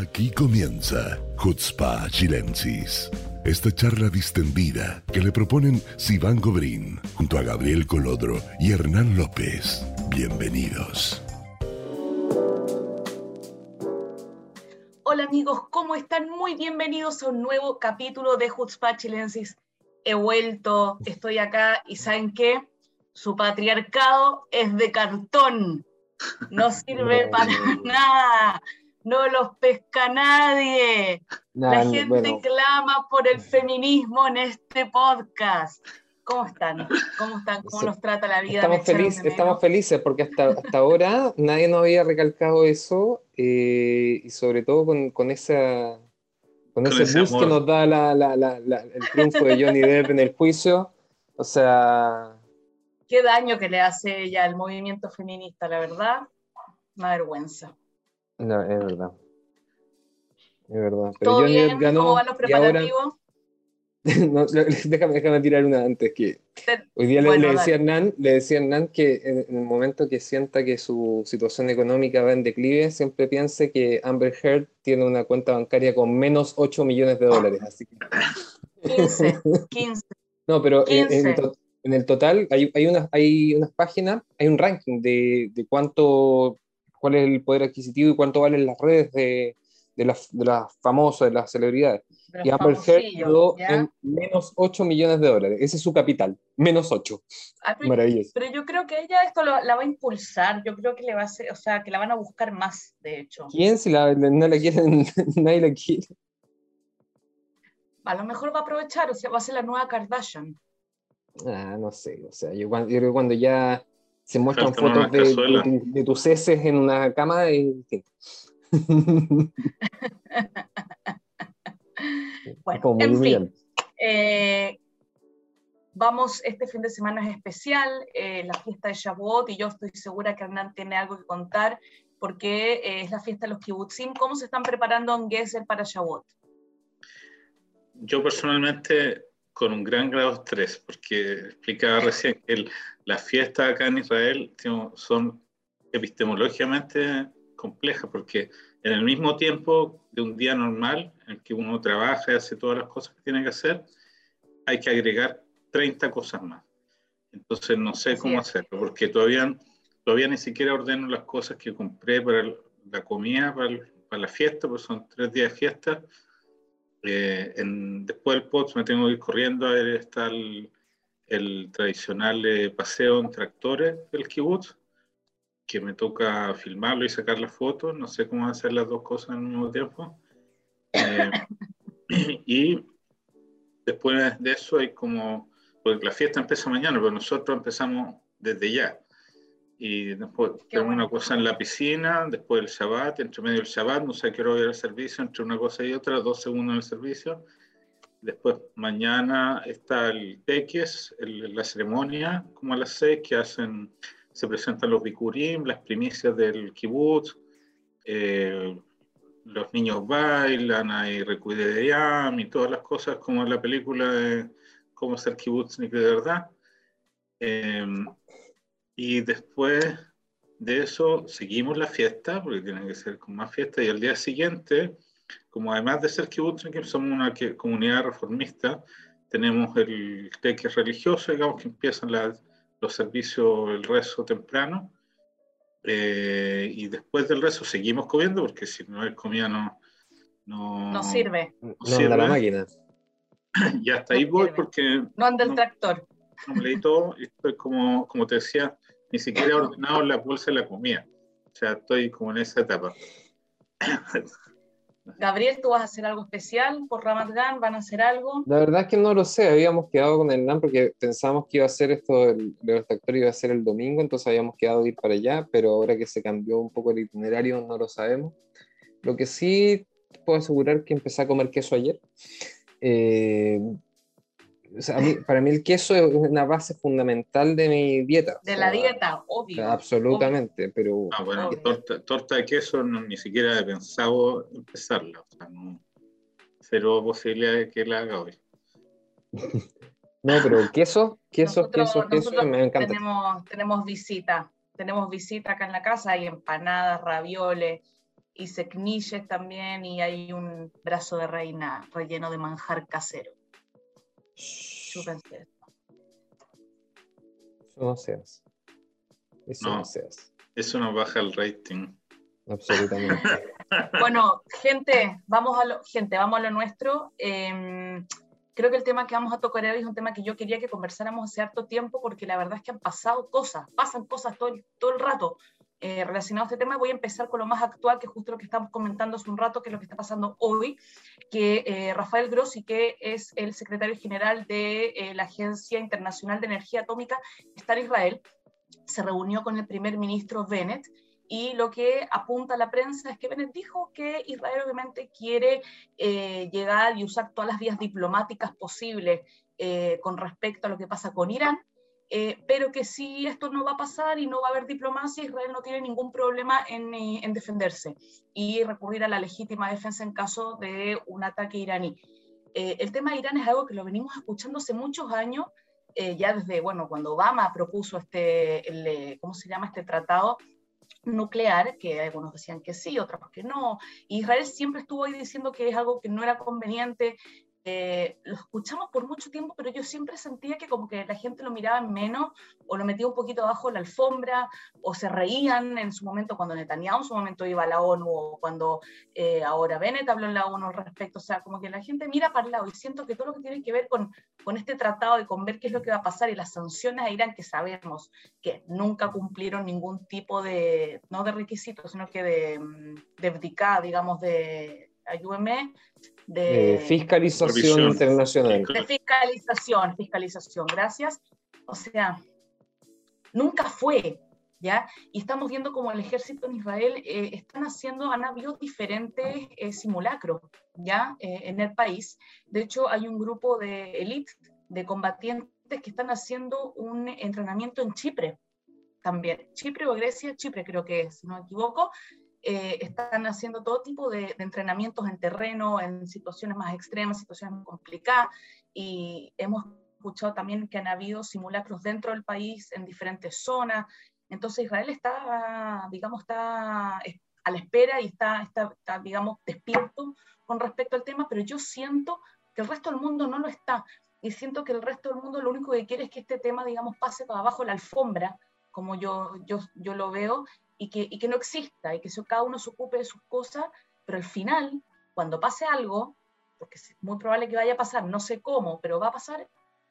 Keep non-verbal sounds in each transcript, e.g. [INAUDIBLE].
Aquí comienza Hutzpa Chilensis. Esta charla distendida que le proponen Sivan Gobrín junto a Gabriel Colodro y Hernán López. Bienvenidos. Hola amigos, ¿cómo están? Muy bienvenidos a un nuevo capítulo de Hutzpa Chilensis. He vuelto, estoy acá y ¿saben qué? Su patriarcado es de cartón. No sirve para nada no los pesca nadie. la gente clama por el feminismo en este podcast. ¿Cómo están? ¿Cómo están? ¿Cómo nos trata la vida? Estamos, felices, estamos felices porque hasta, hasta ahora nadie nos había recalcado eso eh, y sobre todo con, con esa con, ese, boost que nos da la, la, la, el triunfo de Johnny Depp en el juicio. O sea... Qué daño que le hace ella al movimiento feminista, la verdad. Una vergüenza. No, es verdad. Es verdad. Pero ¿Todo bien? ganó. ¿Cómo van los preparativos? [LAUGHS] no, [LAUGHS] déjame, déjame, tirar una antes que hoy día le, decía Hernán, le decía Hernán que en, el momento que sienta que su situación económica va en declive, siempre piense que Amber Heard tiene una cuenta bancaria con menos 8 millones de dólares. Así que... [LAUGHS] 15, 15. No, pero En, en, el total hay, hay, unas, hay unas páginas, hay un ranking de, de cuánto cuál es el poder adquisitivo y cuánto valen las redes de, de las, de famosas, de las celebridades. y Amber Heard quedó en menos 8 millones de dólares. Ese es su capital, menos 8. Ah, Maravilloso. Pero yo creo que ella esto la va a impulsar. Yo creo que le va a hacer, o sea, que la van a buscar más, de hecho. ¿Quién? Si la, no la quieren, [LAUGHS] nadie la quiere. A lo mejor va a aprovechar, o sea, va a ser la nueva Kardashian. Ah, no sé, o sea, yo, yo creo que cuando ya se muestran fotos de, tus heces en una cama y... [LAUGHS] bueno, en fin, eh, vamos, este fin de semana es especial, eh, la fiesta de Shavuot, y yo estoy segura que Hernán tiene algo que contar, porque eh, es la fiesta de los kibbutzim. ¿Cómo se están preparando en Gesser para Shavuot? Yo personalmente con un gran grado de estrés, porque explicaba recién que las fiestas acá en Israel son epistemológicamente complejas, porque en el mismo tiempo de un día normal, en el que uno trabaja y hace todas las cosas que tiene que hacer, hay que agregar 30 cosas más. Entonces no sé cómo hacerlo, porque todavía, todavía ni siquiera ordeno las cosas que compré para la comida, para, para la fiesta, porque son tres días de fiesta eh, en, después del POTS me tengo que ir corriendo, a está el, el tradicional eh, paseo en tractores del kibutz, que me toca filmarlo y sacar las fotos, no sé cómo hacer las dos cosas un mismo tiempo. Eh, [COUGHS] y después de eso hay como, porque la fiesta empieza mañana, pero nosotros empezamos desde ya y después tengo una cosa en la piscina, después el Shabbat, entre medio del Shabbat, no sé qué hora voy al servicio, entre una cosa y otra, dos segundos en el servicio. Después mañana está el Teques, la ceremonia, como a las seis, que hacen, se presentan los bikurim, las primicias del kibbutz, eh, los niños bailan, hay recuide de Yam y todas las cosas como en la película de cómo ser kibbutz de verdad. Eh, y después de eso seguimos la fiesta, porque tiene que ser con más fiesta, y al día siguiente, como además de ser kibbutz, somos una comunidad reformista, tenemos el teque religioso, digamos que empiezan los servicios, el rezo temprano, eh, y después del rezo seguimos comiendo, porque si no hay comida no... No, no sirve. No, anda la máquina. [CLEARS THROAT] Y hasta ahí voy porque... No anda el tractor. No me leí todo, estoy como, como te decía, ni siquiera he ordenado la bolsa de la comida. O sea, estoy como en esa etapa. [LAUGHS] Gabriel, ¿tú vas a hacer algo especial por Ramadán? ¿Van a hacer algo? La verdad es que no lo sé, habíamos quedado con el NAM porque pensábamos que iba a ser esto, el, el iba a ser el domingo, entonces habíamos quedado ir para allá, pero ahora que se cambió un poco el itinerario no lo sabemos. Lo que sí puedo asegurar que empecé a comer queso ayer. Eh, para mí el queso es una base fundamental de mi dieta. De la dieta, obvio. Absolutamente, pero... Ah, bueno, torta, de queso ni siquiera he pensado empezarla. O sea, no, cero posibilidad de que la haga hoy. [LAUGHS] no, pero queso, queso, queso, queso, me encanta. Tenemos, tenemos visita, tenemos visita acá en la casa, hay empanadas, ravioles, y secnilles también, y hay un brazo de reina relleno de manjar casero. Eso no seas. Eso no, No. seas. Eso nos baja el rating. Absolutamente. [LAUGHS] Bueno, gente, vamos a lo, gente, vamos a lo nuestro. Eh, creo que el tema que vamos a tocar hoy es un tema que yo quería que conversáramos hace harto tiempo porque la verdad es que han pasado cosas, pasan cosas todo el, todo el rato eh, relacionadas a este tema. Voy a empezar con lo más actual, que es justo lo que estamos comentando hace un rato, que es lo que está pasando hoy, que eh, Rafael Grossi, que es el secretario general de eh, la Agencia Internacional de Energía Atómica, está en Israel, se reunió con el primer ministro Bennett y lo que apunta la prensa es que Bennett dijo que Israel obviamente quiere eh, llegar y usar todas las vías diplomáticas posibles con respecto a lo que pasa con Irán, eh, pero que si esto no va a pasar y no va a haber diplomacia, Israel no tiene ningún problema en, eh, en defenderse y recurrir a la legítima defensa en caso de un ataque iraní. Eh, el tema de Irán es algo que lo venimos escuchando hace muchos años, eh, ya desde, bueno, cuando Obama propuso este, el, eh, ¿cómo se llama este tratado? nuclear, que algunos decían que sí, otros que no. Israel siempre estuvo ahí diciendo que es algo que no era conveniente. Eh, lo escuchamos por mucho tiempo, pero yo siempre sentía que como que la gente lo miraba en menos o lo metía un poquito abajo de la alfombra o se reían en su momento cuando Netanyahu en su momento iba a la ONU o cuando eh, ahora Bennett habló en la ONU al respecto. O sea, como que la gente mira para el lado y siento que todo lo que tiene que ver con, con este tratado y con ver qué es lo que va a pasar y las sanciones a Irán que sabemos que nunca cumplieron ningún tipo de, no de requisitos, sino que de, mm, de digamos, de, ayúdeme, de, Eh, fiscalización Revisión. internacional. de fiscalización, fiscalización, gracias. O sea, nunca fue, ¿ya? Y estamos viendo como el ejército en Israel eh, están haciendo, han habido diferentes eh, simulacros, ¿ya? Eh, en el país. De hecho, hay un grupo de élite, de combatientes que están haciendo un entrenamiento en Chipre también. Chipre o Grecia, Chipre creo que es, si no me equivoco, eh, están haciendo todo tipo de, de, entrenamientos en terreno, en situaciones más extremas, situaciones más complicadas, y hemos escuchado también que han habido simulacros dentro del país, en diferentes zonas. Entonces Israel está, digamos, está a la espera y está, está, está, digamos, despierto con respecto al tema, pero yo siento que el resto del mundo no lo está. Y siento que el resto del mundo lo único que quiere es que este tema, digamos, pase para abajo la alfombra, como yo, yo, yo lo veo, y que, y que no exista, y que cada uno se ocupe de sus cosas, pero al final, cuando pase algo, porque es muy probable que vaya a pasar, no sé cómo, pero va a pasar,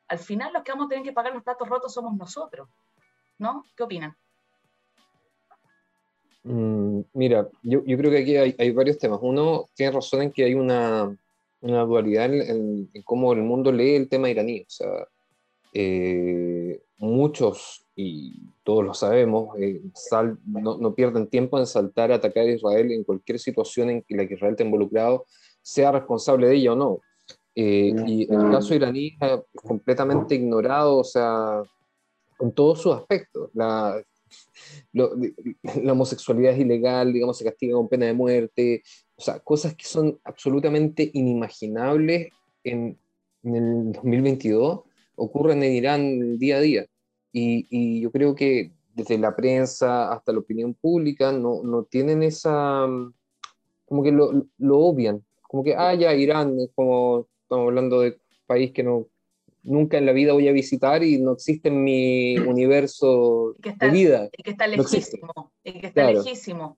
al final los que vamos a tener que pagar los platos rotos somos nosotros. ¿No? ¿Qué opinan? Mm, mira, yo, yo, creo que aquí hay, hay, varios temas. Uno tiene razón en que hay una, una dualidad en, en, en, cómo el mundo lee el tema iraní. O sea, eh, muchos, y todos lo sabemos, eh, sal, no, no, pierden tiempo en saltar a atacar a Israel en cualquier situación en la que Israel esté involucrado, sea responsable de ella o no. Eh, y el caso iraní es completamente ignorado, o sea, en todos sus aspectos. La, lo, la homosexualidad es ilegal, digamos, se castiga con pena de muerte, o sea, cosas que son absolutamente inimaginables en, en el 2022 ocurren en Irán día a día. Y, y, yo creo que desde la prensa hasta la opinión pública no, no tienen esa, como que lo, lo, obvian, como que, ah, ya, Irán, es como, estamos hablando de país que no, nunca en la vida voy a visitar y no existe en mi [CLEARS THROAT] universo está, de vida. Y que está lejísimo, no y que está claro. lejísimo.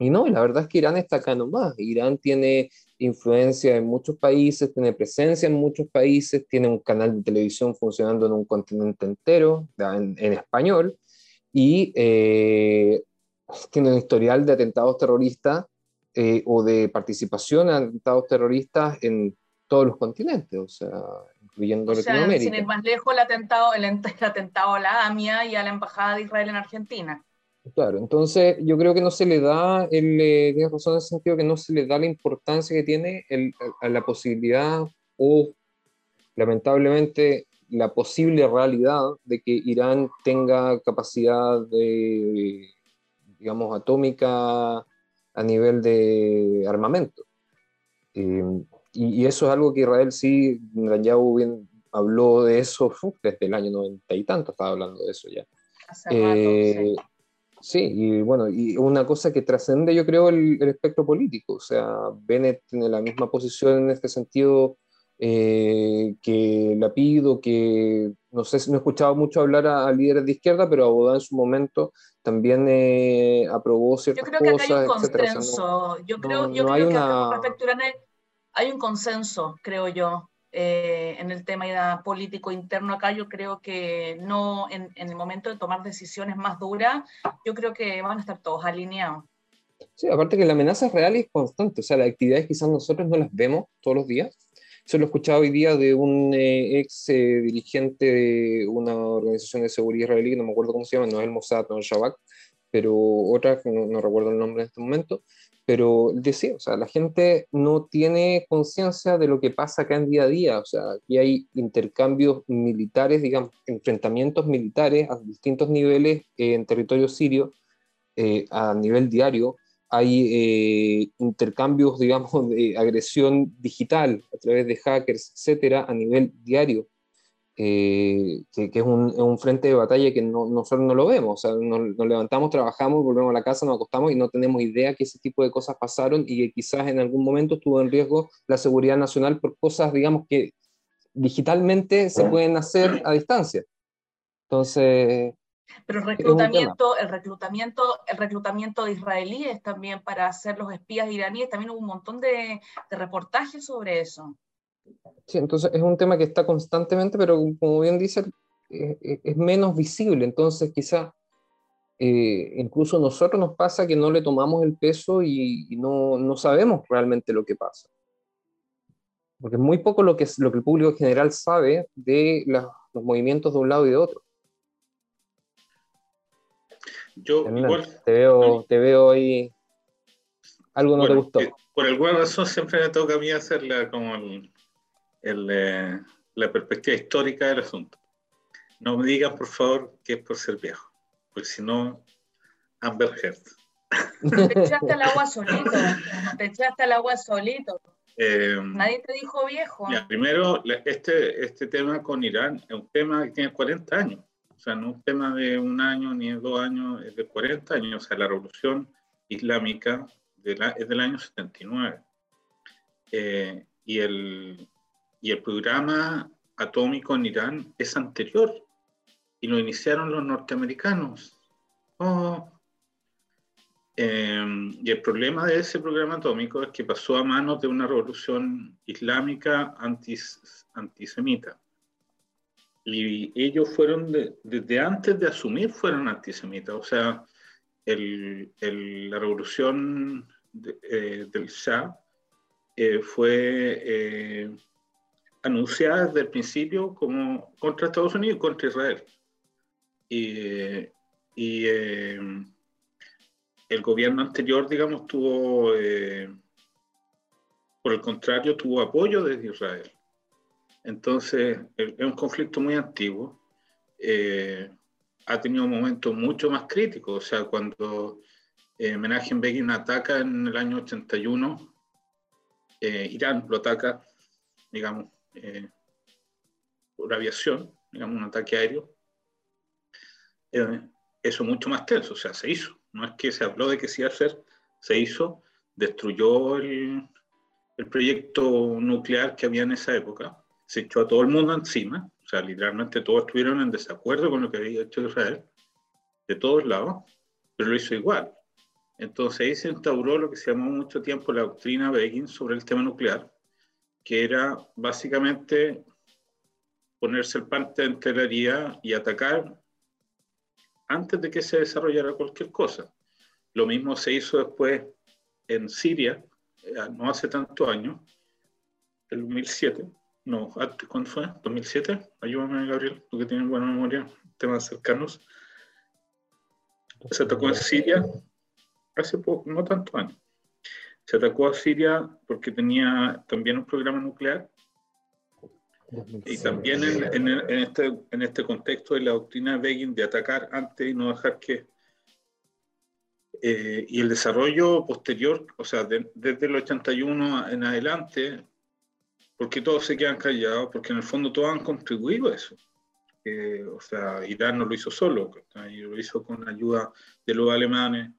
Y no, la verdad es que Irán está acá nomás. Irán tiene influencia en muchos países, tiene presencia en muchos países, tiene un canal de televisión funcionando en un continente entero, en, en español, y eh, tiene un historial de atentados terroristas eh, o de participación en atentados terroristas en todos los continentes, o sea, incluyendo o sea, Latinoamérica. Sin ir más lejos, el atentado, el, el atentado a la AMIA y a la Embajada de Israel en Argentina. Claro, entonces yo creo que no se le da, el, eh, tienes razón en el sentido que no se le da la importancia que tiene el, a la posibilidad o lamentablemente la posible realidad de que Irán tenga capacidad de, digamos, atómica a nivel de armamento. Eh, y, y, eso es algo que Israel sí, Netanyahu bien habló de eso uf, desde el año noventa y tanto, estaba hablando de eso ya. Hace rato, eh, sí Sí, y bueno, y una cosa que trascende, yo creo, el, espectro político. O sea, Bennett tiene la misma posición en este sentido eh, que la pido, que no sé si no he escuchado mucho hablar a, líderes de izquierda, pero Abodá en su momento también eh, aprobó ciertas cosas. Yo creo que hay un consenso. yo creo, yo creo que respecto a hay un consenso, creo yo. Eh, en el tema político interno acá, yo creo que no, en, el momento de tomar decisiones más duras, yo creo que van a estar todos alineados. Sí, aparte que la amenaza es real y es constante, o sea, las actividades quizás nosotros no las vemos todos los días. Eso lo he escuchado hoy día de un eh, ex eh, dirigente de una organización de seguridad israelí, no me acuerdo cómo se llama, no es el Mossad, no es el Shabak, pero otra, no, no recuerdo el nombre en este momento, pero decía, o sea, la gente no tiene conciencia de lo que pasa acá en día a día, o sea, aquí hay intercambios militares, digamos, enfrentamientos militares a distintos niveles en territorio sirio, eh, a nivel diario, hay eh, intercambios, [LAUGHS] digamos, de agresión digital a través de hackers, etcétera, a nivel diario. Eh, que, es, un, frente de batalla que nosotros no lo vemos. O sea, nos, levantamos, trabajamos, volvemos a la casa, nos acostamos y no tenemos idea que ese tipo de cosas pasaron y que quizás en algún momento estuvo en riesgo la seguridad nacional por cosas, digamos, que digitalmente se pueden hacer a distancia. Entonces... Pero el reclutamiento, el reclutamiento, el reclutamiento de israelíes también para ser los espías iraníes, también hubo un montón de reportajes sobre eso. Sí, entonces es un tema que está constantemente, pero como bien dice, eh, eh, es menos visible. Entonces quizá eh, incluso nosotros nos pasa que no le tomamos el peso y, no, no, sabemos realmente lo que pasa. Porque es muy poco lo que, lo que el público en general sabe de los movimientos de un lado y de otro. Yo te veo, te veo ahí. Algo no te gustó. por alguna razón siempre me toca a mí hacerla como el, el, la perspectiva histórica del asunto. No me digan, por favor, que es por ser viejo, porque si no, Amber Heard. Te echaste al agua solito, te echaste al agua solito. Eh, Nadie te dijo viejo. primero, este, este tema con Irán es un tema que tiene 40 años. O sea, no es un tema de un año ni de dos años, es de 40 años. O sea, la revolución islámica de la, es del año 79. Eh, y el, y el programa atómico en Irán es anterior y lo iniciaron los norteamericanos. Oh. Em, y el problema de ese programa atómico es que pasó a manos de una revolución islámica antis, antisemita. Y ellos fueron, desde antes de asumir, fueron antisemitas. O sea, el, el, la revolución eh, del Shah eh, fue eh, anunciada desde el principio como contra Estados Unidos y contra Israel. Y, eh, el gobierno anterior, digamos, tuvo, eh, por el contrario, tuvo apoyo desde Israel. Entonces, es un conflicto muy antiguo. Eh, ha tenido momentos mucho más críticos. O sea, cuando Menachem Begin ataca en el año 81, Irán lo ataca, digamos, eh, por aviación, digamos, un ataque aéreo, eh, eso mucho más tenso, o sea, se hizo. No es que se habló de que se iba a hacer, se hizo, destruyó el, el proyecto nuclear que había en esa época, se echó a todo el mundo encima, o sea, literalmente todos estuvieron en desacuerdo con lo que había hecho Israel, de todos lados, pero lo hizo igual. Entonces ahí se instauró lo que se llamó mucho tiempo la doctrina Begin sobre el tema nuclear, que era básicamente ponerse el parte de enteraría y atacar antes de que se desarrollara cualquier cosa. Lo mismo se hizo después en Siria, eh, no hace tanto años, el 2007. No, ¿cuándo fue? ¿2007? Ayúdame, Gabriel, tú que tienes buena memoria, temas cercanos. Se atacó en Siria hace poco, no tanto años se atacó a Siria porque tenía también un programa nuclear. Y también en, este, en este contexto de la doctrina de Begin de atacar antes y no dejar que... Eh, y el desarrollo posterior, o sea, desde el 81 en adelante, porque todos se quedan callados, porque en el fondo todos han contribuido a eso. que, o sea, Irán no lo hizo solo, lo hizo con ayuda de los alemanes,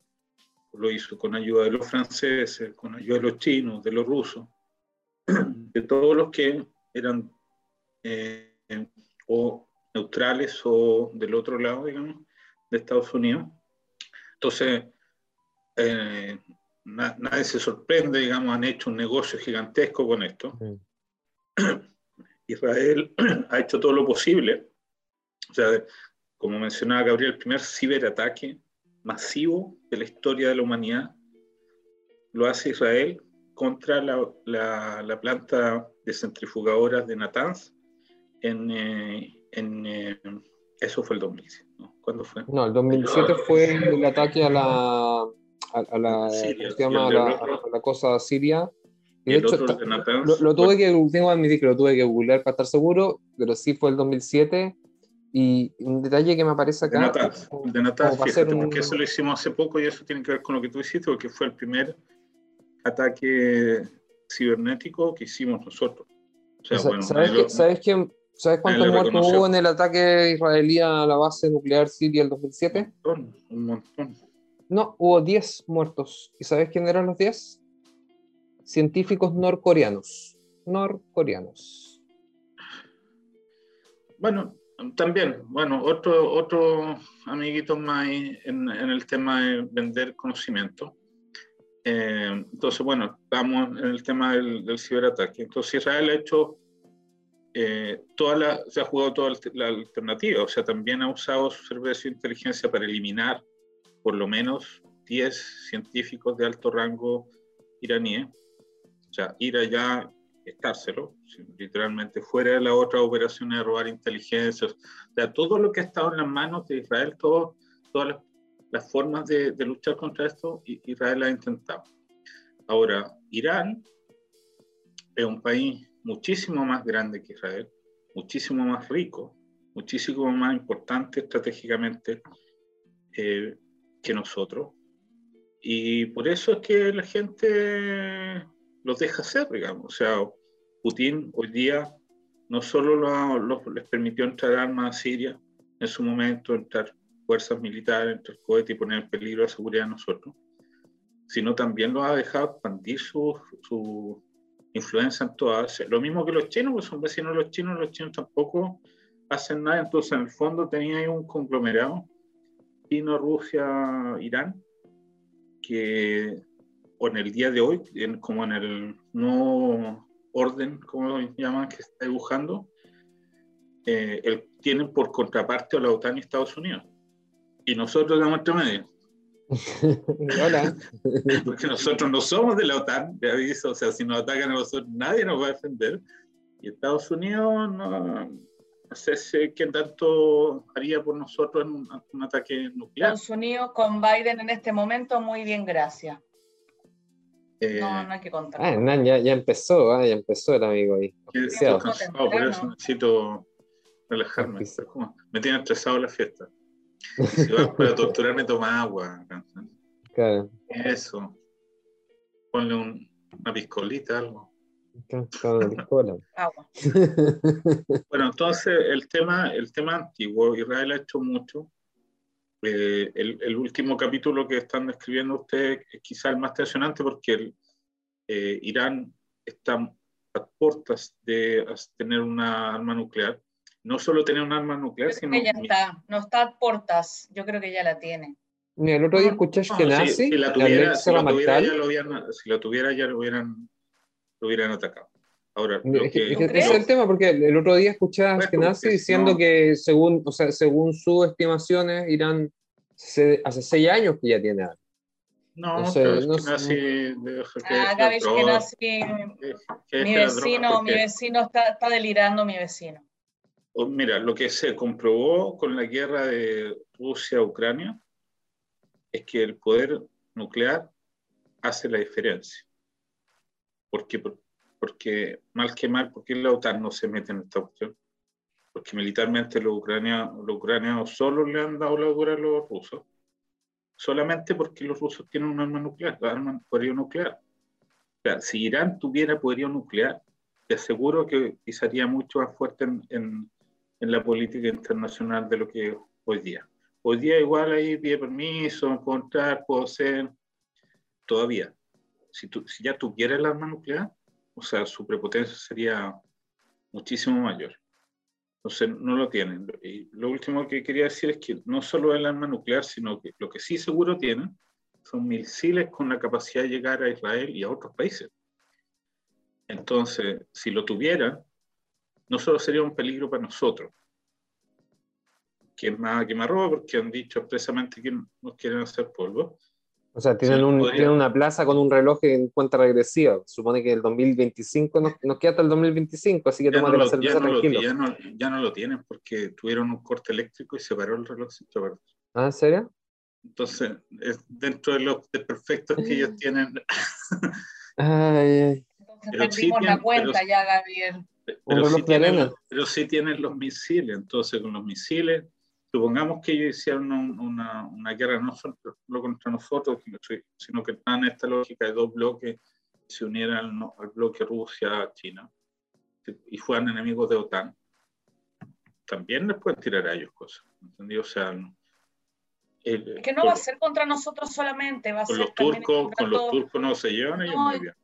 lo hizo con ayuda de los franceses, con ayuda de los chinos, de los rusos, [CLEARS THROAT] de todos los que eran eh, o neutrales o del otro lado, digamos, de Estados Unidos. Entonces, eh, nadie se sorprende, digamos, han hecho un negocio gigantesco con esto. [CLEARS THROAT] Israel [CLEARS THROAT] ha hecho todo lo posible. O sea, como mencionaba Gabriel, el primer ciberataque masivo de la historia de la humanidad lo hace Israel contra la, la, planta de centrifugadoras de Natanz en, eh, en eh, eso fue el 2007. ¿no? ¿Cuándo fue? No, el 2007 fue el ataque a la, a, la, Siria, se llama? La, la, cosa siria. Y, de hecho, lo, lo, tuve que, tengo que admitir que lo tuve que googlear para estar seguro, pero sí fue el 2007 y un detalle que me aparece acá. De Natal, de Natal fíjate, un... porque eso lo hicimos hace poco y eso tiene que ver con lo que tú hiciste, porque fue el primer ataque cibernético que hicimos nosotros. O sea, bueno, ¿Sabes, que, ¿sabes, quién, ¿Sabes cuántos muertos hubo en el ataque israelí a la base nuclear siria el 2007? Un montón, un montón. No, hubo 10 muertos. ¿Y sabes quién eran los 10? Científicos norcoreanos. Norcoreanos. Bueno, también, bueno, otro, otro amiguito más en, en el tema de vender conocimiento. Eh, entonces, bueno, estamos en el tema del, del, ciberataque. Entonces, Israel ha hecho, eh, toda la, se ha jugado toda la alternativa, o sea, también ha usado su servicio de inteligencia para eliminar por lo menos 10 científicos de alto rango iraníes. O sea, ir allá estárselo, literalmente fuera de las otras operaciones de robar inteligencia, o sea, todo lo que ha estado en las manos de Israel, todo, todas las, formas de, luchar contra esto, Israel ha intentado. Ahora, Irán es un país muchísimo más grande que Israel, muchísimo más rico, muchísimo más importante estratégicamente eh, que nosotros. Y por eso es que la gente los deja hacer, digamos. O sea, Putin hoy día no solo les permitió entrar armas a Siria, en su momento entrar fuerzas militares, entrar cohetes y poner en peligro la seguridad de nosotros, sino también los ha dejado expandir su, su influencia en toda Asia. Lo mismo que los chinos, pues son vecinos los chinos, los chinos tampoco hacen nada, entonces en el fondo tenía un conglomerado, China, Rusia, Irán, que en el día de hoy, como en el nuevo orden, como lo llaman, que está dibujando, eh, el, tienen por contraparte a la OTAN y Estados Unidos. Y nosotros de nuestro medio. [LAUGHS] Hola. [LAUGHS] Porque nosotros no somos de la OTAN, de aviso, o sea, si nos atacan a nosotros, nadie nos va a defender. Y Estados Unidos no, no sé si, qué tanto haría por nosotros en un, un, ataque nuclear. Estados Unidos con Biden en este momento, muy bien, gracias. Eh, no, no hay que contar. Ah, ya, ya, empezó, ¿eh? ya empezó el amigo ahí. Estoy cansado, por eso necesito relajarme. Me tiene estresado la fiesta. Si vas [LAUGHS] para torturarme, toma agua. Claro. Eso. Ponle un, una piscolita, algo. [LAUGHS] Agua. [LAUGHS] bueno, entonces el tema, el tema antiguo, Israel ha hecho mucho eh, el, último capítulo que están describiendo ustedes es quizá el más tensionante porque el, eh, Irán está a puertas de tener una arma nuclear. No solo tener un arma nuclear, sino... Que ya está, no está a puertas, yo creo que ya la tiene. Mira, el otro día escuché que nazi, si, la tuviera, si, la tuviera, ya lo hubieran, si la tuviera ya lo hubieran, lo hubieran atacado. Ahora, es, que, es el tema, porque el otro día escuché a Ashkenazi diciendo que según, o sea, según sus estimaciones, Irán se, hace seis años que ya tiene algo. No, no, sé, no sé. Ah, mi vecino, mi vecino está, está, delirando, mi vecino. Oh, mira, lo que se comprobó con la guerra de Rusia-Ucrania es que el poder nuclear hace la diferencia. Porque porque mal que mal, porque la OTAN no se mete en esta cuestión? Porque militarmente los ucranianos, los ucranianos solo le han dado la dura a los rusos, solamente porque los rusos tienen un arma nuclear, arma poderío nuclear. O sea, si Irán tuviera poderío nuclear, te aseguro que pisaría mucho más fuerte en, en la política internacional de lo que hoy día. Hoy día igual ahí pide permiso, puedo ser, todavía. Si, tú, si ya tuviera el arma nuclear, o sea, su prepotencia sería muchísimo mayor. Entonces, no lo tienen. Y lo último que quería decir es que no solo el arma nuclear, sino que lo que sí seguro tienen son misiles con la capacidad de llegar a Israel y a otros países. Entonces, si lo tuvieran, no solo sería un peligro para nosotros, que es más quemarropa, porque han dicho expresamente que nos quieren hacer polvo. O sea, tienen, un, tienen una plaza con un reloj en cuenta regresiva. Supone que el 2025 nos, nos queda hasta el 2025, así que tómate no la cerveza tranquilo. ya, no, ya no lo tienen porque tuvieron un corte eléctrico y se paró el reloj. ¿Ah, en serio? Entonces, es dentro de los perfectos que ellos tienen. [LAUGHS] ay, ay. Entonces perdimos la cuenta ya, Gabriel. Pero reloj sí, tienen, pero sí tienen los misiles. Entonces, con los misiles, supongamos que ellos hicieron un- una, una guerra no solo contra nosotros, sino que están en esta lógica de dos bloques que se unieran al, al bloque Rusia-China y fueran enemigos de OTAN. También les pueden tirar a ellos cosas. ¿entendí? O sea, el- Es que no va a ser contra nosotros solamente, va a con ser los turcos, con los turcos no se llevan ellos No, muy bien.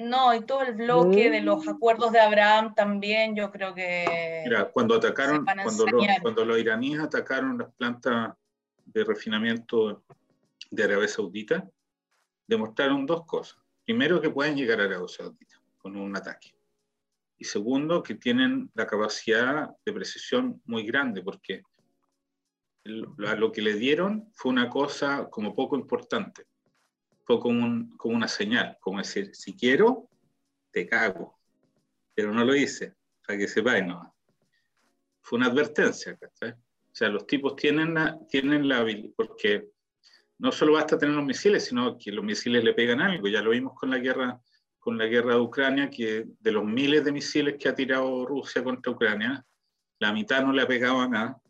No, y todo el bloque de Mm. los acuerdos de Abraham también, yo creo que... Mira, cuando atacaron, cuando, los- ensañar. cuando los iraníes atacaron las plantas de refinamiento de Arabia Saudita, demostraron dos cosas. Primero, que pueden llegar a Arabia Saudita con un ataque. Y segundo, que tienen la capacidad de precisión muy grande, porque lo, a lo que le dieron fue una cosa como poco importante. Fue como, un- como una señal, como decir, si quiero, te cago. Pero no lo hice, para que sepáis, no. Fue una advertencia. O sea, los tipos tienen la, tienen la habilidad, porque no solo basta tener los misiles, sino que los misiles le pegan algo. Ya lo vimos con la guerra, con la guerra de Ucrania, que de los miles de misiles que ha tirado Rusia contra Ucrania, la mitad no le ha pegado a nada,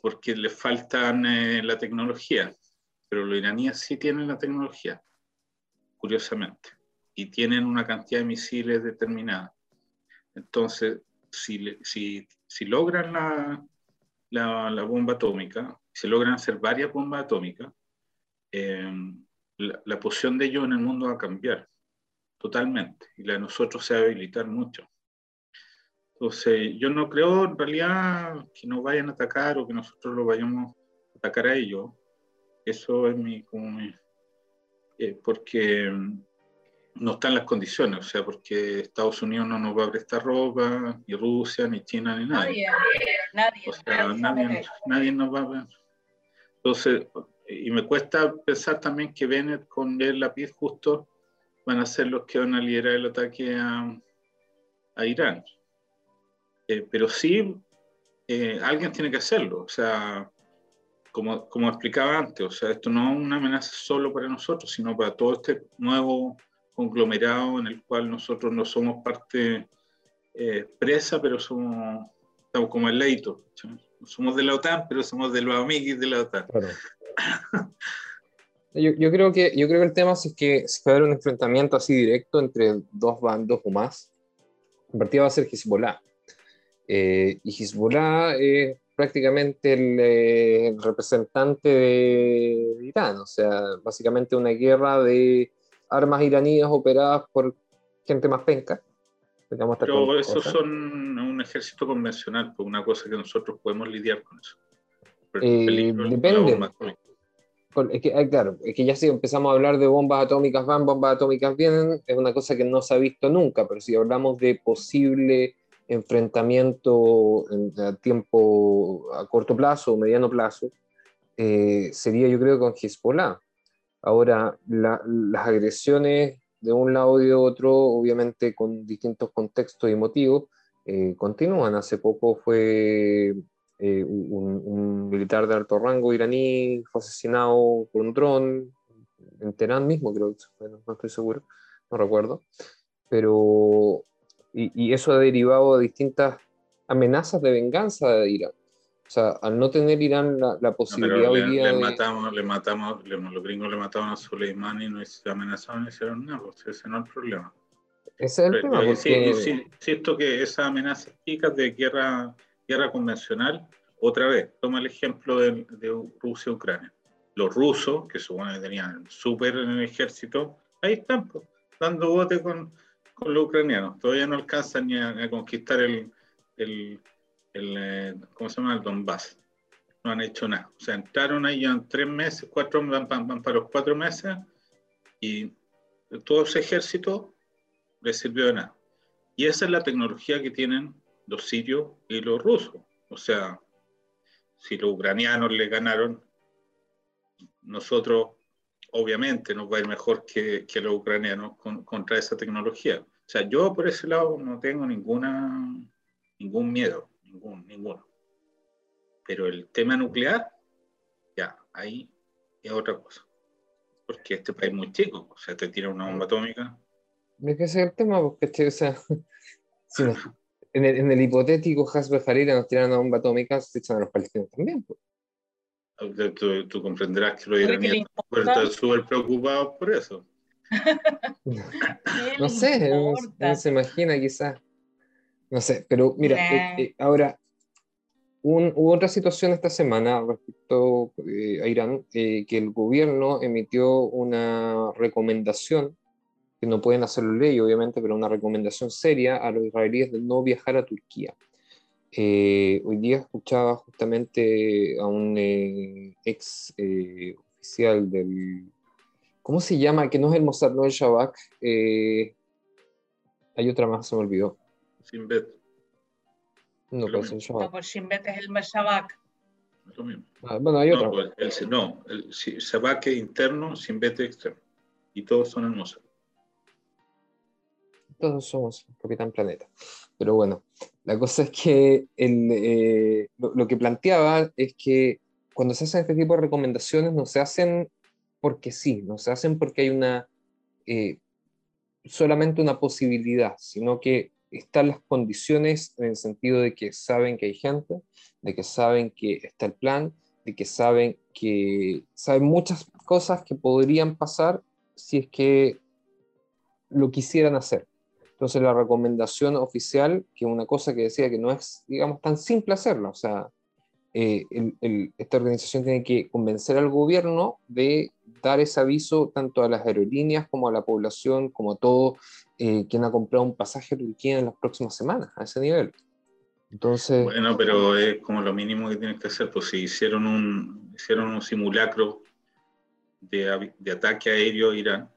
porque le faltan eh, la tecnología. Pero los iraníes sí tienen la tecnología, curiosamente, y tienen una cantidad de misiles determinada. Entonces, si, si, si logran la, la, bomba atómica, si logran hacer varias bombas atómicas, eh, la, la posición de ellos en el mundo va a cambiar totalmente y la de nosotros se va a debilitar mucho. Entonces, yo no creo en realidad que nos vayan a atacar o que nosotros lo vayamos a atacar a ellos. Eso es mi, como mi- eh, porque mm, no están las condiciones, o sea, porque Estados Unidos no nos va a prestar ropa, ni Rusia, ni China, ni nadie. Nadie, nadie. O sea, nadie, nadie nos va a ver. Entonces, y me cuesta pensar también que Bennett con el lápiz justo van a ser los que van a liderar el ataque a, a Irán. Eh, pero sí, eh, alguien tiene que hacerlo. O sea, como, como explicaba antes, o sea, esto no es una amenaza solo para nosotros, sino para todo este nuevo conglomerado en el cual nosotros no somos parte eh, presa, pero somos, estamos como el leito. ¿sí? Somos de la OTAN, pero somos de los amiguis de la OTAN. Claro. [LAUGHS] Yo, yo creo que, yo creo que el tema es que si va a haber un enfrentamiento así directo entre dos bandos o más, en partida va a ser Hezbollah. Eh, y Hezbollah es prácticamente el, eh, el representante de Irán, o sea, básicamente una guerra de armas iraníes operadas por gente más penca. digamos, Pero esos son un ejército convencional, pues una cosa que nosotros podemos lidiar con eso. Eh, depende. Con- Es que, ah, claro, es que ya si empezamos a hablar de bombas atómicas van, bombas atómicas vienen, es una cosa que no se ha visto nunca, pero si hablamos de posible enfrentamiento en- a tiempo, a corto plazo o mediano plazo, eh, sería yo creo con Hezbollah. Ahora, la- las agresiones de un lado y de otro, obviamente con distintos contextos y motivos, eh, continúan. Hace poco fue eh, un, un militar de alto rango iraní fue asesinado por un dron en Teherán mismo, creo que fue, no, no estoy seguro, no recuerdo. Pero, y, y eso ha derivado de distintas amenazas de venganza de Irán. O sea, al no tener Irán la, la No, posibilidad pero hoy día le de... matamos, le matamos, le- los gringos le mataron a Soleimani y no amenazaron, no hicieron nada, pues ese no es el problema. Ese es el Pero, tema, porque... sí, sí, siento que esas amenazas chicas de guerra guerra convencional, otra vez, toma el ejemplo de, Rusia-Ucrania. Los rusos, que supone que tenían súper en el ejército, ahí están, pues, dando bote con, con, los ucranianos. Todavía no alcanzan ni a, conquistar el, el, el, eh, ¿cómo se llama? El Donbass. No han hecho nada. O sea, entraron ahí ya en tres meses, cuatro, van, van para los cuatro meses y todo ese ejército les sirvió de nada. Y esa es la tecnología que tienen los sirios y los rusos. O sea, si los ucranianos le ganaron, nosotros obviamente nos va a ir mejor que, que los ucranianos contra esa tecnología. O sea, yo por ese lado no tengo ninguna, ningún miedo, ningún, ninguno. Pero el tema nuclear, ya, ahí es otra cosa. Porque este país es muy chico, o sea, te tira una bomba atómica. Es que ese es el tema, porque, o sea, [LAUGHS] en, el, en, el, hipotético Hasbe Farira nos tiran una bomba atómica, se echan a los palestinos también. Pues. Tú, comprenderás que los iraníes están súper preocupados por eso. [LAUGHS] no sé, no, se imagina quizás. No sé, pero mira, eh, eh, ahora, hubo otra situación esta semana respecto eh, a Irán, que el gobierno emitió una recomendación que no pueden hacerlo ley, obviamente, pero una recomendación seria a los israelíes de no viajar a Turquía. Eh, hoy día escuchaba justamente a un eh, ex eh, oficial del. ¿Cómo se llama? Que no es el Mossad, no el Shabak. hay otra más, se me olvidó. Simbet. No, pues el Shabak. No, pues Simbet es el Shabak. lo mismo. Ah, bueno, hay otra. No, pues, el, no, el Shabak es interno, Simbet es externo. Y todos son el Mossad todos somos Capitán Planeta. Pero bueno, la cosa es que eh, lo, que planteaba es que cuando se hacen este tipo de recomendaciones no se hacen porque sí, no se hacen porque hay una eh, solamente una posibilidad, sino que están las condiciones en el sentido de que saben que hay gente, de que saben que está el plan, de que saben que saben muchas cosas que podrían pasar si es que lo quisieran hacer. Entonces la recomendación oficial, que una cosa que decía que no es, digamos, tan simple hacerla, o sea, eh, esta organización tiene que convencer al gobierno de dar ese aviso tanto a las aerolíneas como a la población, como a todo eh, quien ha comprado un pasaje a Turquía en las próximas semanas, a ese nivel. Entonces, bueno, pero es como lo mínimo que tienen que hacer, pues si hicieron un, hicieron un simulacro de, de ataque aéreo a Irán,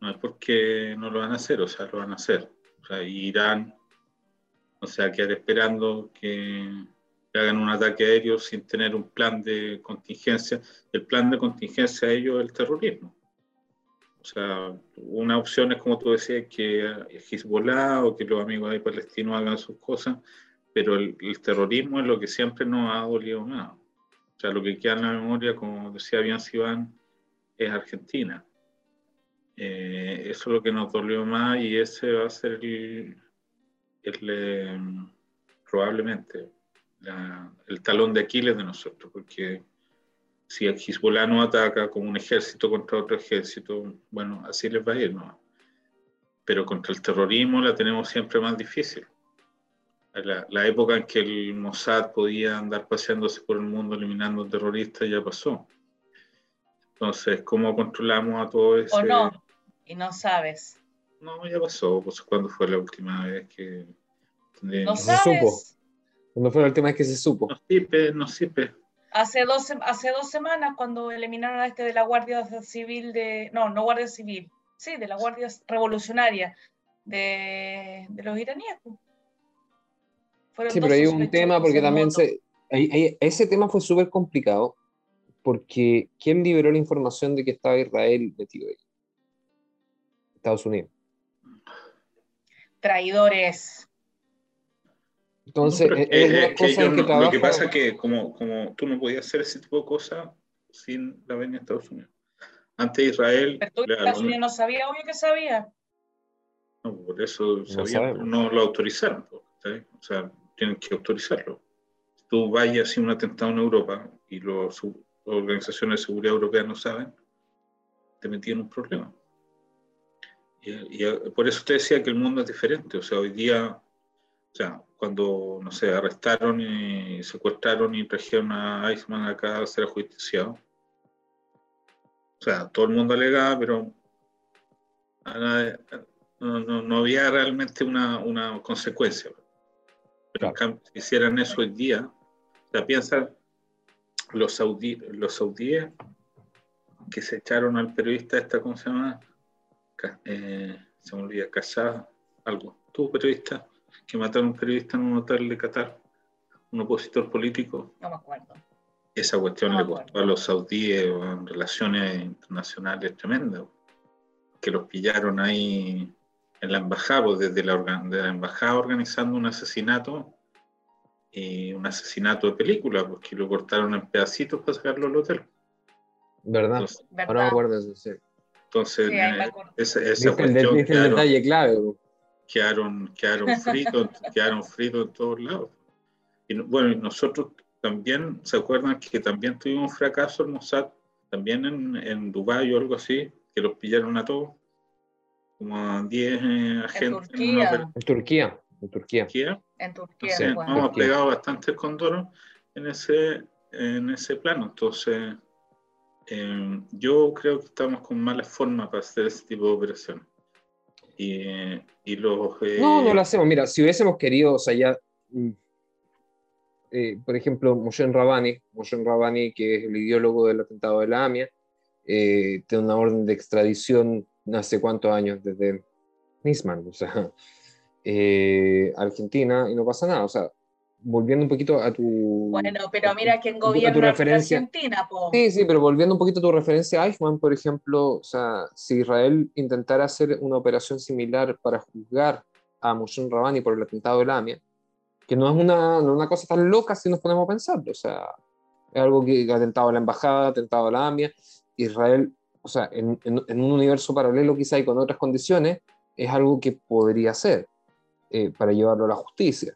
no es porque no lo van a hacer, o sea, lo van a hacer. O sea, Irán, o sea, quedar esperando que, hagan un ataque aéreo sin tener un plan de contingencia. El plan de contingencia de ellos es el terrorismo. O sea, una opción es, como tú decías, que Hezbollah o que los amigos de palestinos hagan sus cosas, pero el, terrorismo es lo que siempre nos ha dolido más. O sea, lo que queda en la memoria, como decía bien Sivan, es Argentina. Eh, eso es lo que nos dolió más y ese va a ser el, eh, probablemente el talón de Aquiles de nosotros, porque si el Hezbollah no ataca como un ejército contra otro ejército, bueno, así les va a ir, ¿no? Pero contra el terrorismo la tenemos siempre más difícil. La, la, época en que el Mossad podía andar paseándose por el mundo eliminando terroristas ya pasó. Entonces, ¿cómo controlamos a todo ese, y no sabes. No, ya pasó, pues cuando fue la última vez que... No se supo. ¿Cuándo fue la última vez que se supo? No sipe, no sipe. Hace dos, hace dos semanas cuando eliminaron a este de la Guardia Civil de... No, no Guardia Civil. Sí, de la Guardia Revolucionaria de, de los iraníes. Pues. sí, pero hay un tema porque también se, ese tema fue súper complicado porque ¿quién liberó la información de que estaba Israel metido ahí? Estados Unidos. Traidores. Entonces, es, que Lo que pasa es que como, como tú no podías hacer ese tipo de cosas sin la venia de Estados Unidos. Antes Israel... Pero Estados Unidos no sabía, obvio que sabía. No, por eso sabía, no lo autorizaron. O sea, tienen que autorizarlo. Tú vayas a un atentado en Europa y las organizaciones de seguridad europeas no saben, te metían un problema. Y, por eso usted decía que el mundo es diferente. O sea, hoy día, o sea, cuando, no sé, arrestaron y secuestraron y trajeron a Eichmann acá a ser ajusticiado. O sea, todo el mundo alegaba, pero no, no, había realmente una, una consecuencia. Pero en cambio, si hicieran eso hoy día, o sea, piensa los, saudí, los saudíes que se echaron al periodista esta, ¿cómo se llama? Eh, se me olvida, Casada, algo. Tú, periodista, que mataron a un periodista en un hotel de Qatar, un opositor político. No me acuerdo. Esa cuestión le costó a los saudíes en relaciones internacionales tremendas, que los pillaron ahí en la embajada, pues, desde la, de la embajada organizando un asesinato, y un asesinato de película, porque lo cortaron en pedacitos para sacarlo al hotel. ¿Verdad? Entonces, Ahora me acuerdo eso, sí. Entonces, eh, esa, esa cuestión el, quedaron, detalle clave. Quedaron, quedaron [LAUGHS] fritos, quedaron fritos en todos lados. Y bueno, nosotros también, ¿se acuerdan que también tuvimos un fracaso el Mossad? También en, en Dubái o algo así, que los pillaron a todos como a 10 eh, agentes. En Turquía. En Turquía. En Turquía. hemos pegado bastante condoro en ese, en ese plano. Entonces, eh, yo creo que estamos con mala forma para hacer ese tipo de operaciones. Y, y los, eh, no, no lo hacemos. Mira, si hubiésemos querido, o sea, ya, mm, por ejemplo, Moshe Rabani, Moshe Rabani, que es el ideólogo del atentado de la AMIA, tiene una orden de extradición hace cuántos años desde Nisman, o sea, [LAUGHS] eh, Argentina y no pasa nada, o sea, volviendo un poquito a tu... Bueno, pero mira quién gobierna Argentina, po. Sí, sí, pero volviendo un poquito a tu referencia a Eichmann, por ejemplo, o sea, si Israel intentara hacer una operación similar para juzgar a Moshe Rabani por el atentado de Lamia, que no es una, no una cosa tan loca si nos ponemos a pensar, o sea, es algo que ha atentado a la embajada, atentado a la AMIA, Israel o sea, en, un universo paralelo quizá y con otras condiciones, es algo que podría ser eh, para llevarlo a la justicia.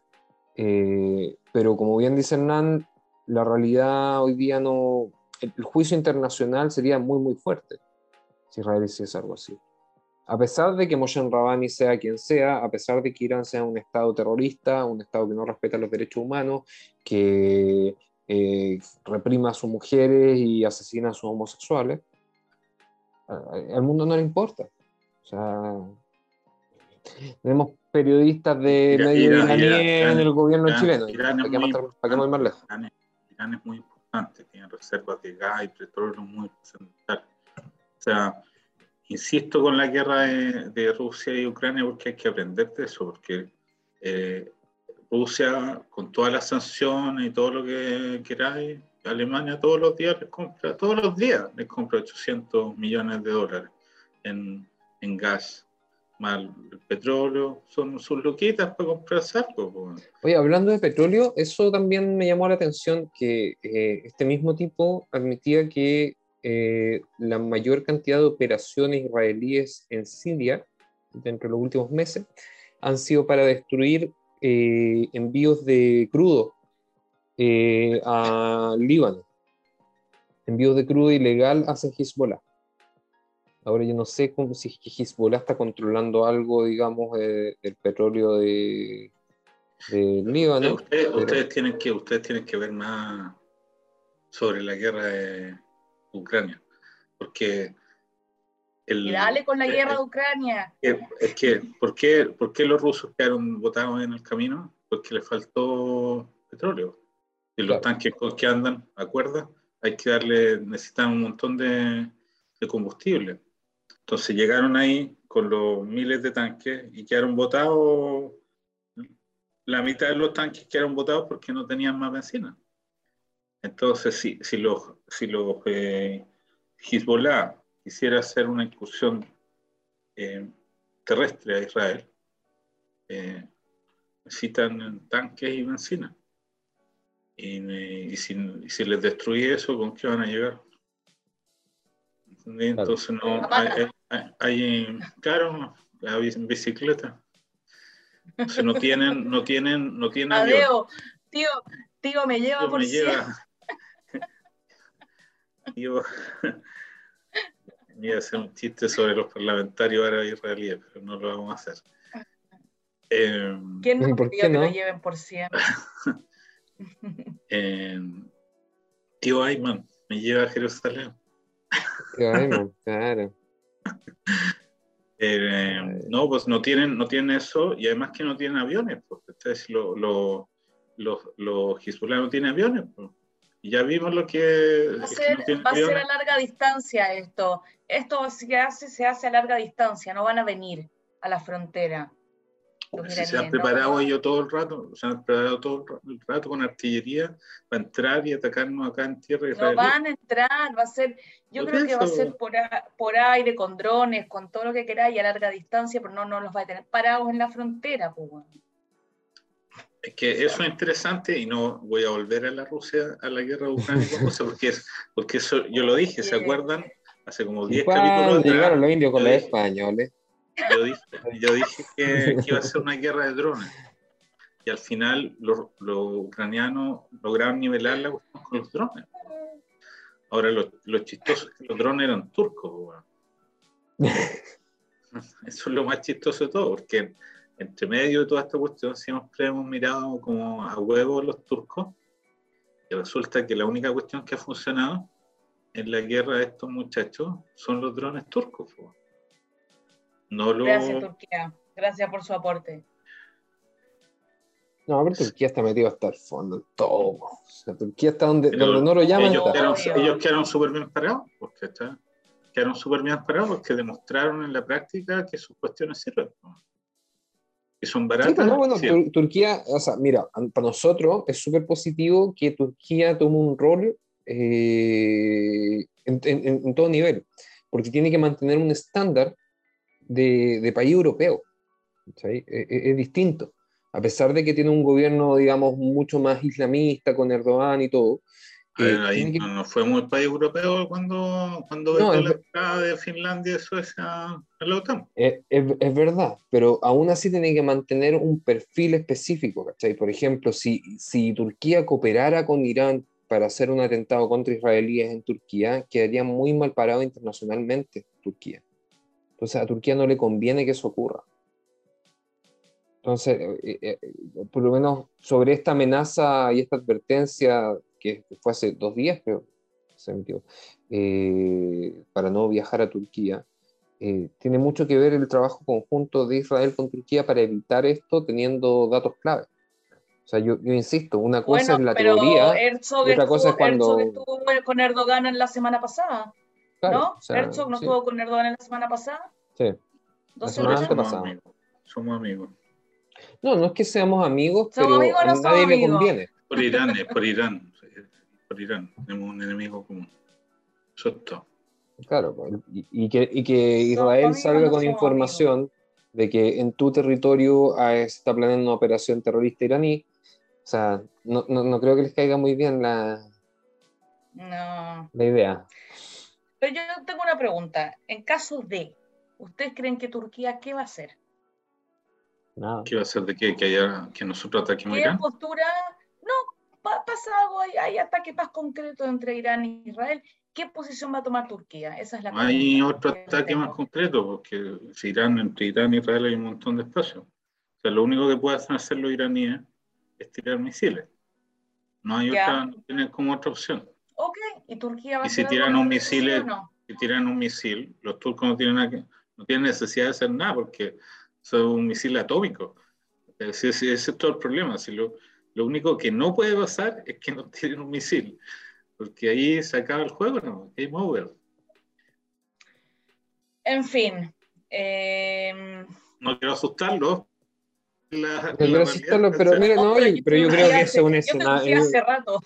Eh, pero como bien dice Hernán, la realidad hoy día no, el, juicio internacional sería muy, muy fuerte si Israel hiciese algo así. A pesar de que Moshe Rabani sea quien sea, a pesar de que Irán sea un Estado terrorista, un Estado que no respeta los derechos humanos, que eh, reprima a sus mujeres y asesina a sus homosexuales, al mundo no le importa. O sea, tenemos periodistas de medio en el gobierno chileno. ¿Para, qué más lejos? Irán, es muy importante, tiene reservas de gas y petróleo muy fundamentales. O sea, insisto con la guerra de, Rusia y Ucrania porque hay que aprender de eso, porque eh, Rusia, con todas las sanciones y todo lo que queráis, Alemania todos los días les compra, todos los días les compra 800 millones de dólares en, en gas, el petróleo, son sus loquitas para comprar algo. Oye, hablando de petróleo, eso también me llamó la atención que eh, este mismo tipo admitía que eh, la mayor cantidad de operaciones israelíes en Siria, dentro de los últimos meses, han sido para destruir eh, envíos de crudo a Líbano. Envío de crudo ilegal hacia Hezbollah. Ahora yo no sé cómo, si Hezbollah está controlando algo, digamos, del petróleo de, Líbano. Ustedes, tienen que, ustedes tienen que ver más sobre la guerra de Ucrania, porque el, y dale con la guerra de Ucrania. Es que, ¿por qué, ¿por qué los rusos quedaron botados en el camino? Porque les faltó petróleo. Y los tanques que andan a cuerda, hay que darle, necesitan un montón de, combustible. Entonces llegaron ahí con los miles de tanques y quedaron botados, la mitad de los tanques quedaron botados porque no tenían más benzina. Entonces, si, si los, si los eh, Hezbollah quisiera hacer una incursión eh, terrestre a Israel, eh, necesitan tanques y benzina. Y, si, les destruye eso, ¿con qué van a llegar? Entonces no hay, hay, claro, hay bicicleta. Entonces no tienen, no tienen, no tienen [LAUGHS] Adeo, tío, tío me lleva por me lleva. Tío, [LAUGHS] iba a hacer un chiste sobre los parlamentarios árabes israelíes, pero no lo vamos a hacer. Eh, ¿Quién nos ¿Por qué que no? lo lleven por 100? [LAUGHS] eh, tío Ayman me lleva a Jerusalén. Claro, claro. [LAUGHS] Eh, no, pues no tienen, no tienen eso y además que no tienen aviones. Pues, ustedes, lo, lo- los, los Hezbollah no tienen aviones. pues. Y ya vimos lo que, Va a ser, no va a ser a larga distancia esto. Esto se hace, se hace a larga distancia, no van a venir a la frontera. Si se han ¿no? preparado No, ellos todo el rato, se han preparado todo el ra- el rato con artillería para entrar y atacarnos acá en tierra No israelí. van a entrar, va a ser, yo creo que va a ser por, a- por aire, con drones, con todo lo que queráis a larga distancia, pero no, no los va a tener parados en la frontera, pues. bueno. Es que eso es interesante y no voy a volver a la Rusia, a la guerra de Ucrania, [LAUGHS] con Rusia, porque, es, porque eso, yo lo dije, ¿se acuerdan? Hace como ¿Y 10 cuándo capítulos llegaron los indios con los españoles? Yo dije, yo dije que, que iba a ser una guerra de drones. Y al final los, los ucranianos lograron nivelar la cuestión con los drones. Ahora lo, lo chistoso es que los drones eran turcos. [LAUGHS] Eso es lo más chistoso de todo, porque entre medio de toda esta cuestión siempre hemos mirado como a huevo los turcos y resulta que la única cuestión que ha funcionado en la guerra de estos muchachos son los drones turcos. No. Gracias, Turquía. Gracias por su aporte. No, pero Turquía está metido hasta el fondo en todo. O sea, Turquía está donde, Pero donde no lo llaman. ellos, quedaron, ellos quedaron súper bien parados, porque está, quedaron súper bien parados porque demostraron en la práctica que sus cuestiones sirven. ¿no? Que son Sí, baratas. pero no, bueno, sí. Tur- Turquía, o sea, mira, para nosotros es súper positivo que Turquía tome un rol eh, en- en- en todo nivel, porque tiene que mantener un estándar de, de país europeo. ¿cachai? E- e- Es, distinto. A pesar de que tiene un gobierno, digamos, mucho más islamista con Erdogan y todo. Ver, eh, ahí que- no, no fue muy país europeo cuando, cuando No, es la entrada de Finlandia y Suecia a la OTAN. Es, es- es verdad, pero aún así tiene que mantener un perfil específico, ¿cachai? Por ejemplo, si, si Turquía cooperara con Irán para hacer un atentado contra israelíes en Turquía, quedaría muy mal parado internacionalmente Turquía. Entonces a Turquía no le conviene que eso ocurra. Entonces, eh, eh, por lo menos sobre esta amenaza y esta advertencia que fue hace dos días, creo, se emitió, eh, para no viajar a Turquía, eh, tiene mucho que ver el trabajo conjunto de Israel con Turquía para evitar esto teniendo datos clave. O sea, yo, yo insisto, una cosa Bueno, es la pero teoría, Herzog, otra cosa es estuvo, cuando- Herzog estuvo con Erdogan en la semana pasada, claro, ¿no? o sea, Herzog no sí, estuvo con Erdogan en la semana pasada. sí. Dos La semana Somos amigos. Somos amigos. No, no es que seamos amigos, ¿Somos pero amigos no a nadie le amigos? conviene. Por Irán, es por Irán. Por Irán. Tenemos un enemigo común. Eso es todo. Claro, pues, y, y que, y que Israel amigos, salga no con información de que en tu territorio está planeando una operación terrorista iraní. O sea, no, no, no creo que les caiga muy bien la, No. la idea. Pero yo tengo una pregunta. En caso de, ¿ustedes creen que Turquía qué va a hacer? Nada. ¿Qué va a ser de qué? Que, haya, que nosotros ataquemos a ¿Qué Irán? postura? No, pa- pasa algo, hay, hay ataques más concretos entre Irán e Israel. ¿Qué posición va a tomar Turquía? Esa es la Hay otro que ataque tengo. más concreto, porque si Irán, entre Irán e Israel hay un montón de espacio. O sea, lo único que pueden hacer los iraníes es tirar misiles. No hay Ya. otra, no tienen como otra opción. Ok, ¿y Turquía va a Y si hacer tiran un misil, o no? Si tiran un misil, los turcos no tienen, nada que- no tienen necesidad de hacer nada porque son un misil atómico. Ese, ese- ese es todo el problema. Si lo, lo único que no puede pasar es que [LAUGHS] no tienen un misil, porque ahí se acaba el juego, ¿no? Game over. En fin. eh, No quiero asustarlo. La, No la quiero realidad, asustarlo, pero ¿cachai? mira, no, yo pero yo creo que ese es un escenario, hace rato.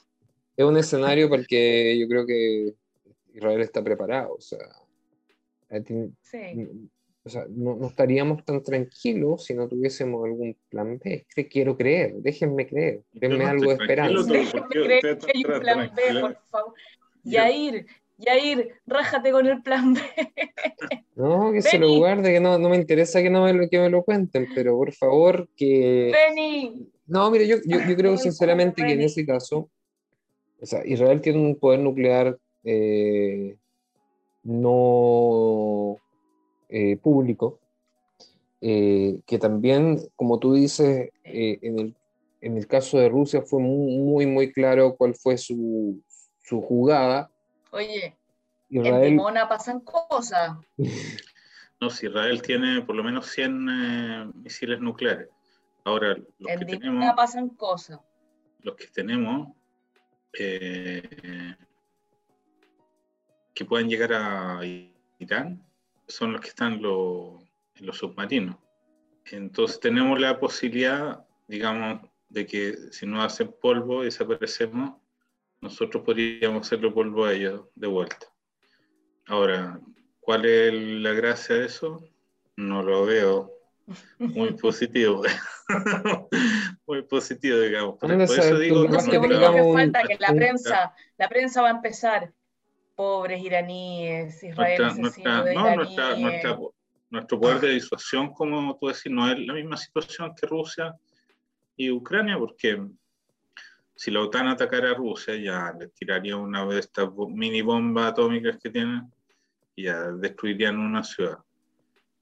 Es un escenario porque yo creo que Israel está preparado. O sea, Sí. o sea, no, no estaríamos tan tranquilos si no tuviésemos algún plan B. Cre- Quiero creer, déjenme creer, denme no algo de esperanza. Déjenme ¿por qué creer que hay un plan B, por favor. Ya. Yair, Yair, rájate con el plan B. [LAUGHS] No, que se lo Benny. guarde, que no, no me interesa que, no me lo, que me lo cuenten, pero por favor que... Benny. No, mire, yo, yo, yo creo sinceramente que en Benny. ese caso, o sea, Israel tiene un poder nuclear eh, no eh, público eh, que también, como tú dices, eh, en, el, en, el, caso de Rusia fue muy, muy, claro cuál fue su, su jugada. Oye, Israel... en Timona pasan cosas. [LAUGHS] No, si Israel tiene por lo menos 100 eh, misiles nucleares. Ahora, los en que tenemos, pasan cosas. Los que tenemos eh, que puedan llegar a Irán son los que están en los submarinos. Entonces tenemos la posibilidad, digamos, de que si no hacen polvo y desaparecemos, nosotros podríamos hacerlo polvo a ellos de vuelta. Ahora, ¿cuál es la gracia de eso? No lo veo muy positivo. [LAUGHS] muy positivo, digamos. Por, eso digo que, que falta que la prensa, la prensa va a empezar. Pobres iraníes, Israel nuestra, no, nuestra, nuestro poder de disuasión, como tú decís, no es la misma situación que Rusia y Ucrania, porque si la OTAN atacara a Rusia, ya le tiraría una de estas mini bombas atómicas que tienen y ya destruirían una ciudad.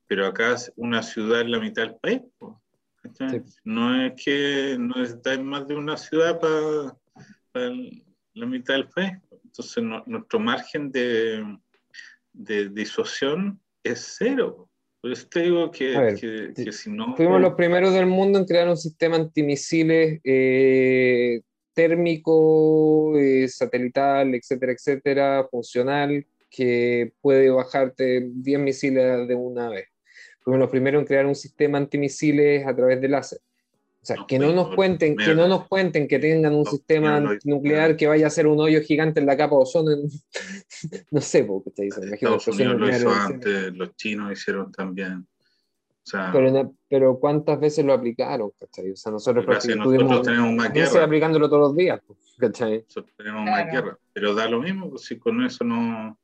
Pero acá es una ciudad en la mitad del país. No es que no está más de una ciudad para, la mitad del país. Entonces, nuestro margen de, de disuasión es cero. Por eso te digo que, que, si no. Fuimos los primeros del mundo en crear un sistema antimisiles eh, térmico, eh, satelital, etcétera, etcétera, funcional, que puede bajarte 10 misiles de una vez. Fuimos los primeros en crear un sistema antimisiles a través de láser. O sea, que no nos cuenten, que no nos cuenten que tengan un sistema nuclear que vaya a ser un hoyo gigante en la capa de ozono. [LAUGHS] no sé, porque te dicen. Estados Unidos lo hizo antes, los chinos hicieron también. pero, pero, ¿cuántas veces lo aplicaron? O sea, nosotros, nosotros tenemos más guerra. aplicándolo todos los días. Nosotros tenemos más guerra. Pero da lo mismo, pues, si con eso no,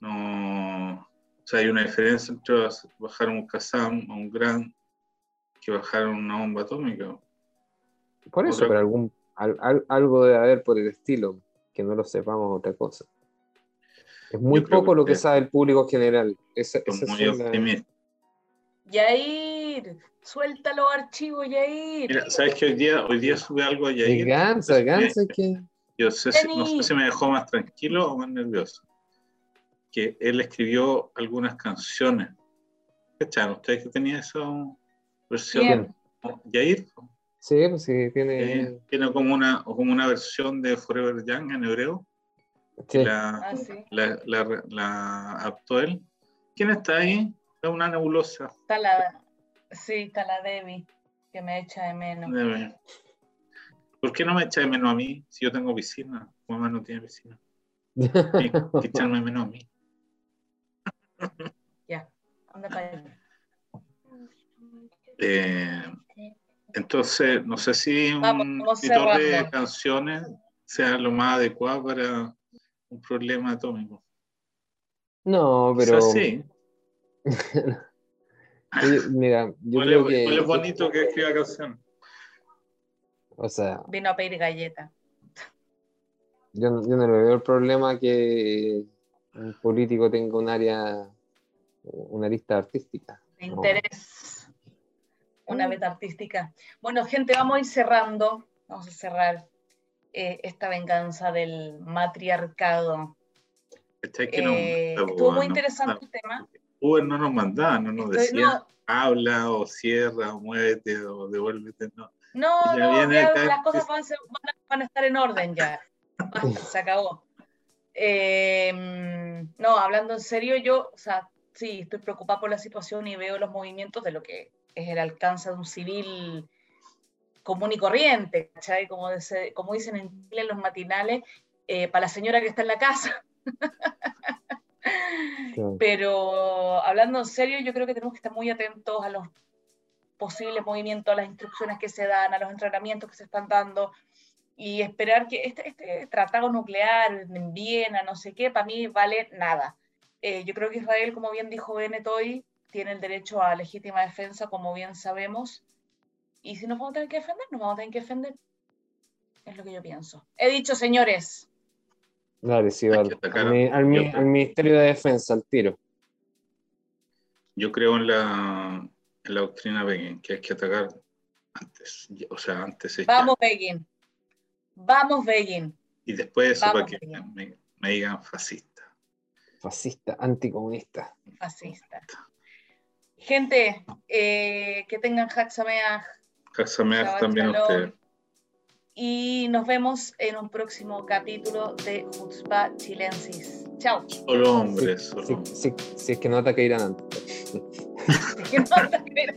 no. O sea, hay una diferencia entre bajar un Kazam a un Gran que bajaron una bomba atómica. Por eso, pero algún, algo debe haber por el estilo, que no lo sepamos otra cosa. Es muy poco lo que sabe el público general. Esa, muy optimista. Yair, suelta los archivos, Yair. Mira, ¿sabes que hoy día, hoy día sube algo a Yair? Gansa, Gansa, que... Yo sé si, no sé si me dejó más tranquilo o más nervioso. Que él escribió algunas canciones. ¿Cacharon ustedes que tenía eso? versión Yair. Sí, pues sí, tiene. tiene como una, como una versión de Forever Young en hebreo. Sí. La, ah, la, la, la, aptó él. ¿Quién está ahí? Es una nebulosa. Está la, sí, está la Debbie, que me echa de menos. ¿Por qué no me echa de menos a mí si yo tengo piscina? Mi mamá no tiene piscina. [LAUGHS] Hay que echarme menos a mí. Eh, entonces, no sé si un editor de canciones sea lo más adecuado para un problema atómico. No, pero. sí. [LAUGHS] Mira, yo creo que. es bonito que escriba canción. O sea. Vino a pedir galleta. Yo, yo no le veo el problema que un político tenga un área, una lista artística. De interés una beta artística. Bueno, gente, vamos a ir cerrando, vamos a cerrar eh, esta venganza del matriarcado. Eh, estuvo muy interesante el tema. Uber no nos mandaba, no nos decía habla o cierra o muévete o devuélvete, no. No, no, las cosas van a, estar en orden ya. [LAUGHS] se acabó. Eh, no, hablando en serio, yo, o sea, sí, estoy preocupada por la situación y veo los movimientos de lo que es el alcance de un civil común y corriente, ¿cachai? Como, como dicen en Chile los matinales, eh, para la señora que está en la casa. [LAUGHS] Pero hablando en serio, yo creo que tenemos que estar muy atentos a los posibles movimientos, a las instrucciones que se dan, a los entrenamientos que se están dando y esperar que este, este tratado nuclear en Viena, no sé qué, para mí vale nada. Eh, yo creo que Israel, como bien dijo Bennett hoy, tiene el derecho a legítima defensa, como bien sabemos. Y si nos vamos a tener que defender, nos vamos a tener que defender. Es lo que yo pienso. He dicho, señores. Dale, sí, vale. Al, Ministerio de Defensa, al tiro. Yo creo en la, en la doctrina Begin, que hay que atacar antes, o sea, antes es Vamos, Begin. Vamos, Begin. Y después eso Vamos, para que me, me digan fascista. Fascista, anticomunista. Fascista. Gente, eh, que tengan Haxamea Haxameach Shabbat también a ustedes. y nos vemos en un próximo capítulo de Jutzpa Chilensis. Chao. Solo hombres, solo Si, hombres. si- si es que no ataca Irán antes. [LAUGHS] Que no te crean.